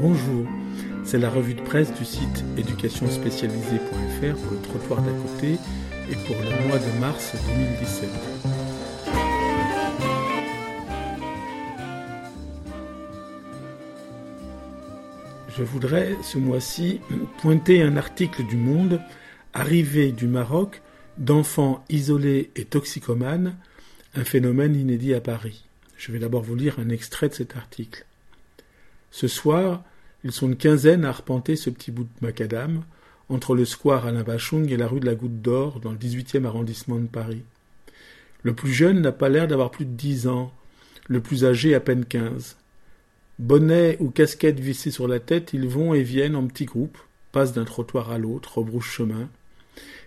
Bonjour, c'est la revue de presse du site éducationspécialisée.fr pour le trottoir d'à côté et pour le mois de mars 2017. Je voudrais ce mois-ci pointer un article du Monde, Arrivée du Maroc, d'enfants isolés et toxicomanes, un phénomène inédit à Paris. Je vais d'abord vous lire un extrait de cet article. Ce soir, ils sont une quinzaine à arpenter ce petit bout de macadam entre le square Alain Bachung et la rue de la Goutte d'Or dans le 18e arrondissement de Paris. Le plus jeune n'a pas l'air d'avoir plus de dix ans, le plus âgé à peine quinze. Bonnet ou casquette vissée sur la tête, ils vont et viennent en petits groupes, passent d'un trottoir à l'autre, rebroussent chemin.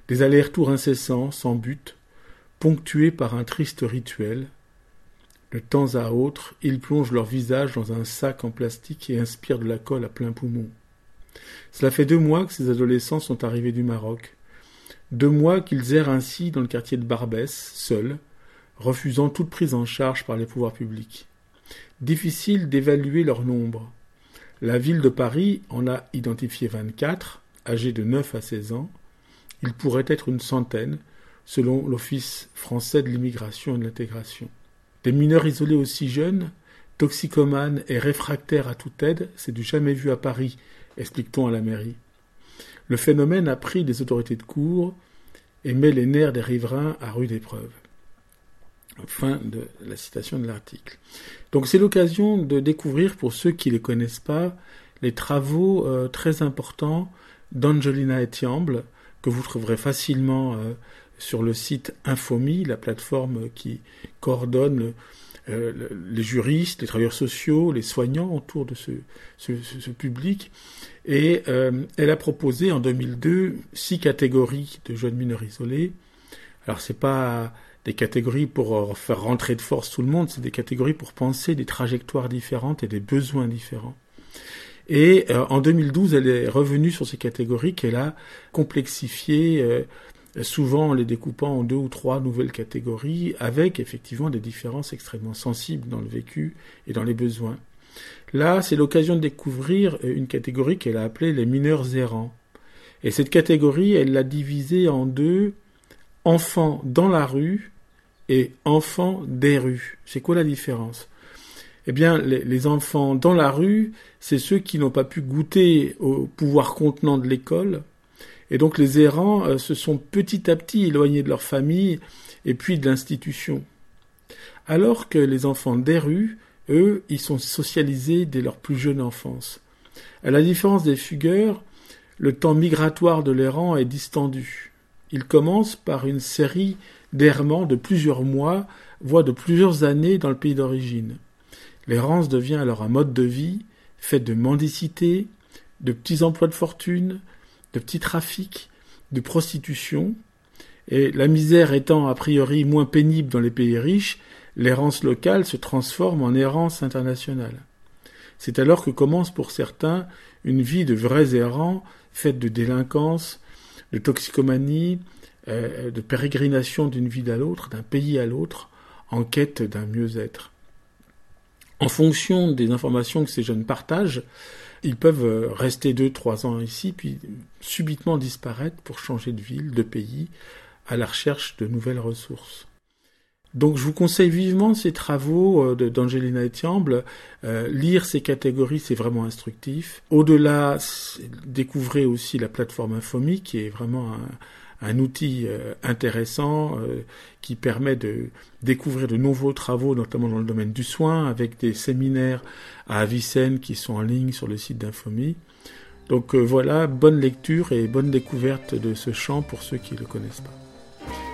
Des allers-retours incessants, sans but, ponctués par un triste rituel, de temps à autre, ils plongent leur visage dans un sac en plastique et inspirent de la colle à plein poumon. Cela fait deux mois que ces adolescents sont arrivés du Maroc. Deux mois qu'ils errent ainsi dans le quartier de Barbès, seuls, refusant toute prise en charge par les pouvoirs publics. Difficile d'évaluer leur nombre. La ville de Paris en a identifié vingt-quatre, âgés de neuf à seize ans. Il pourrait être une centaine, selon l'Office français de l'immigration et de l'intégration. Des mineurs isolés aussi jeunes, toxicomanes et réfractaires à toute aide, c'est du jamais vu à Paris, explique-t-on à la mairie. Le phénomène a pris des autorités de cour et met les nerfs des riverains à rude épreuve. Fin de la citation de l'article. Donc c'est l'occasion de découvrir, pour ceux qui ne les connaissent pas, les travaux euh, très importants d'Angelina Etiamble, que vous trouverez facilement euh, sur le site Infomi, la plateforme qui coordonne euh, les juristes, les travailleurs sociaux, les soignants autour de ce, public. Et euh, elle a proposé en 2002 six catégories de jeunes mineurs isolés. Alors c'est pas des catégories pour euh, faire rentrer de force tout le monde, c'est des catégories pour penser des trajectoires différentes et des besoins différents. Et en 2012, elle est revenue sur ces catégories qu'elle a complexifiées souvent en les découpant en deux ou trois nouvelles catégories, avec effectivement des différences extrêmement sensibles dans le vécu et dans les besoins. Là, c'est l'occasion de découvrir une catégorie qu'elle a appelée les mineurs errants. Et cette catégorie, elle l'a divisée en deux, enfants dans la rue et enfants des rues. C'est quoi la différence? Eh bien, les enfants dans la rue, c'est ceux qui n'ont pas pu goûter au pouvoir contenant de l'école, et donc les errants euh, se sont petit à petit éloignés de leur famille et puis de l'institution. Alors que les enfants des rues, eux, ils sont socialisés dès leur plus jeune enfance. À la différence des fugueurs, le temps migratoire de l'errant est distendu. Il commence par une série d'errements de plusieurs mois, voire de plusieurs années dans le pays d'origine. L'errance devient alors un mode de vie fait de mendicité, de petits emplois de fortune, de petits trafics, de prostitution, et la misère étant a priori moins pénible dans les pays riches, l'errance locale se transforme en errance internationale. C'est alors que commence pour certains une vie de vrais errants, faite de délinquance, de toxicomanie, euh, de pérégrination d'une ville à l'autre, d'un pays à l'autre, en quête d'un mieux-être. En fonction des informations que ces jeunes partagent, ils peuvent euh, rester deux, trois ans ici, puis subitement disparaître pour changer de ville, de pays, à la recherche de nouvelles ressources. Donc je vous conseille vivement ces travaux euh, d'Angelina Etiamble. Euh, lire ces catégories, c'est vraiment instructif. Au-delà, découvrez aussi la plateforme Infomi, qui est vraiment un, un outil euh, intéressant euh, qui permet de découvrir de nouveaux travaux, notamment dans le domaine du soin, avec des séminaires à Avicenne qui sont en ligne sur le site d'Infomi. Donc euh, voilà, bonne lecture et bonne découverte de ce champ pour ceux qui ne le connaissent pas.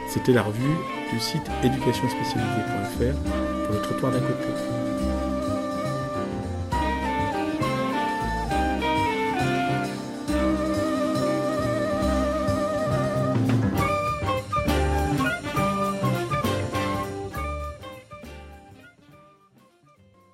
C'était la revue du site éducationspécialisée.fr pour le trottoir d'à côté.